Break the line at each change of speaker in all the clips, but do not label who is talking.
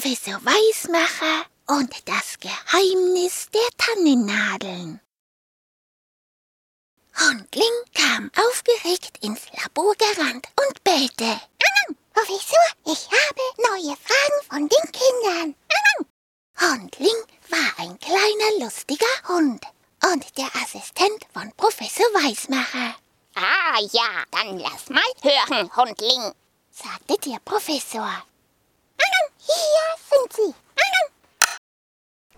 Professor Weismacher und das Geheimnis der Tannennadeln. Hundling kam aufgeregt ins Labor gerannt und bellte.
Professor, ich habe neue Fragen von den Kindern.
Hundling war ein kleiner, lustiger Hund und der Assistent von Professor Weismacher,
Ah ja, dann lass mal hören, Hundling.
sagte der Professor.
Hier sind sie.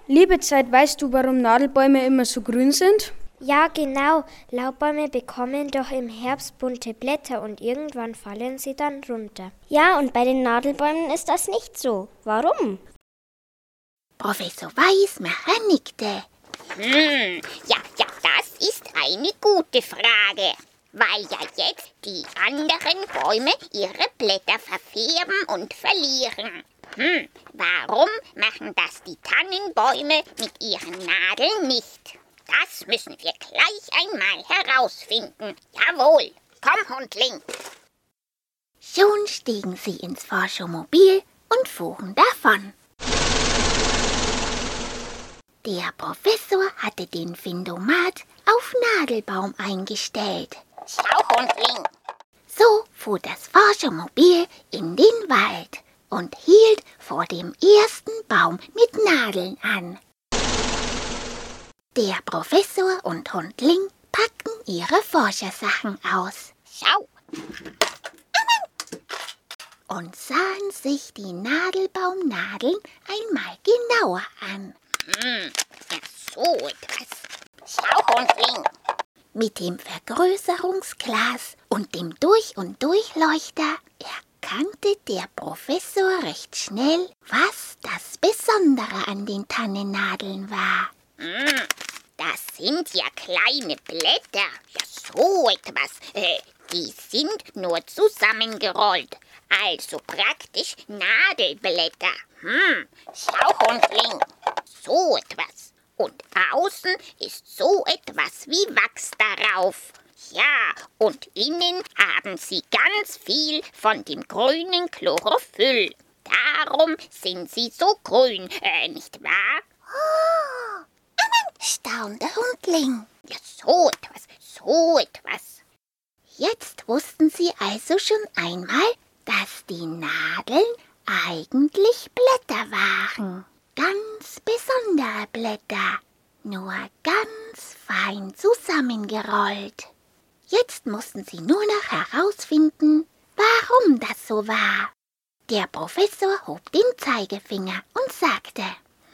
Liebe Zeit, weißt du, warum Nadelbäume immer so grün sind?
Ja, genau. Laubbäume bekommen doch im Herbst bunte Blätter und irgendwann fallen sie dann runter. Ja, und bei den Nadelbäumen ist das nicht so. Warum?
Professor Weismacher nickte.
Hm, ja, ja, das ist eine gute Frage. Weil ja jetzt die anderen Bäume ihre Blätter verfärben und verlieren. Hm, warum machen das die Tannenbäume mit ihren Nadeln nicht? Das müssen wir gleich einmal herausfinden. Jawohl, komm, Hundling.
Schon stiegen sie ins Forschermobil und fuhren davon. Der Professor hatte den Findomat auf Nadelbaum eingestellt.
Schau, Hundling.
So fuhr das Forschermobil in den Wald und hielt vor dem ersten Baum mit Nadeln an. Der Professor und Hundling packten ihre Forschersachen aus
Schau,
und sahen sich die Nadelbaumnadeln einmal genauer an.
hm, so etwas. Schau, Hundling.
Mit dem Vergrößerungsglas und dem Durch- und Durchleuchter erkannte der Professor recht schnell, was das Besondere an den Tannennadeln war.
Hm, das sind ja kleine Blätter. Ja, so etwas. Äh, die sind nur zusammengerollt. Also praktisch Nadelblätter. Hm, schau, Hundling. So etwas. Und außen ist so etwas wie Wachs darauf. Ja, und innen haben sie ganz viel von dem grünen Chlorophyll. Darum sind sie so grün, äh, nicht wahr?
Staunte Hundling.
Ja, so etwas, so etwas.
Jetzt wussten sie also schon einmal, dass die Nadeln eigentlich Blätter waren. Ganz besondere Blätter, nur ganz fein zusammengerollt. Jetzt mussten sie nur noch herausfinden, warum das so war. Der Professor hob den Zeigefinger und sagte,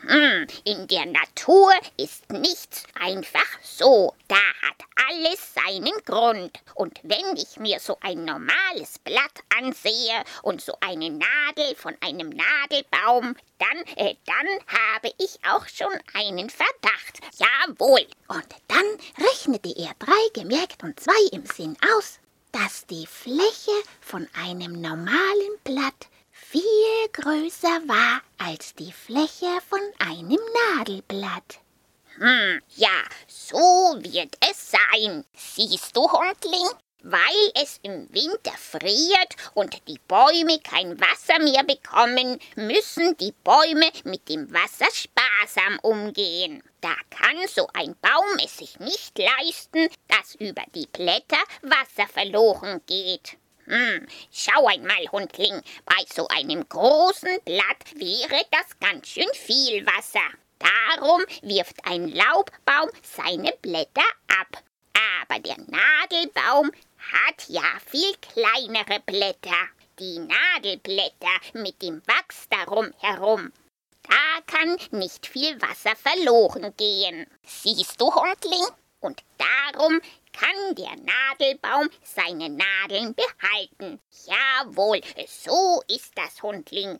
Hm, in der Natur ist nichts einfach so. Da hat alles seinen Grund. Und wenn ich mir so ein normales Blatt ansehe und so eine Nadel von einem Nadelbaum, dann, äh, dann habe ich auch schon einen Verdacht. Jawohl.
Und dann rechnete er drei gemerkt und zwei im Sinn aus, dass die Fläche von einem normalen Blatt viel größer war als die Fläche von einem Nadelblatt.
Hm, ja, so wird es sein. Siehst du, Hundling? Weil es im Winter friert und die Bäume kein Wasser mehr bekommen, müssen die Bäume mit dem Wasser sparsam umgehen. Da kann so ein Baum es sich nicht leisten, dass über die Blätter Wasser verloren geht. Hm, schau einmal, Hundling, bei so einem großen Blatt wäre das ganz schön viel Wasser. Darum wirft ein Laubbaum seine Blätter ab. Aber der Nadelbaum hat ja viel kleinere Blätter. Die Nadelblätter mit dem Wachs darum herum. Da kann nicht viel Wasser verloren gehen. Siehst du, Hundling? Und darum kann der Nadelbaum seine Nadeln behalten. Jawohl, so ist das, Hundling.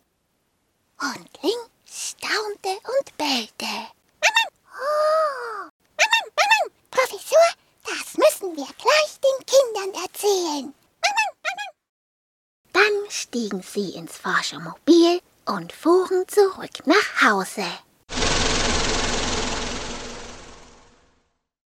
Hundling staunte und bellte.
Oh. Professor, das müssen wir gleich den Kindern erzählen.
Dann stiegen sie ins Forschermobil und fuhren zurück nach Hause.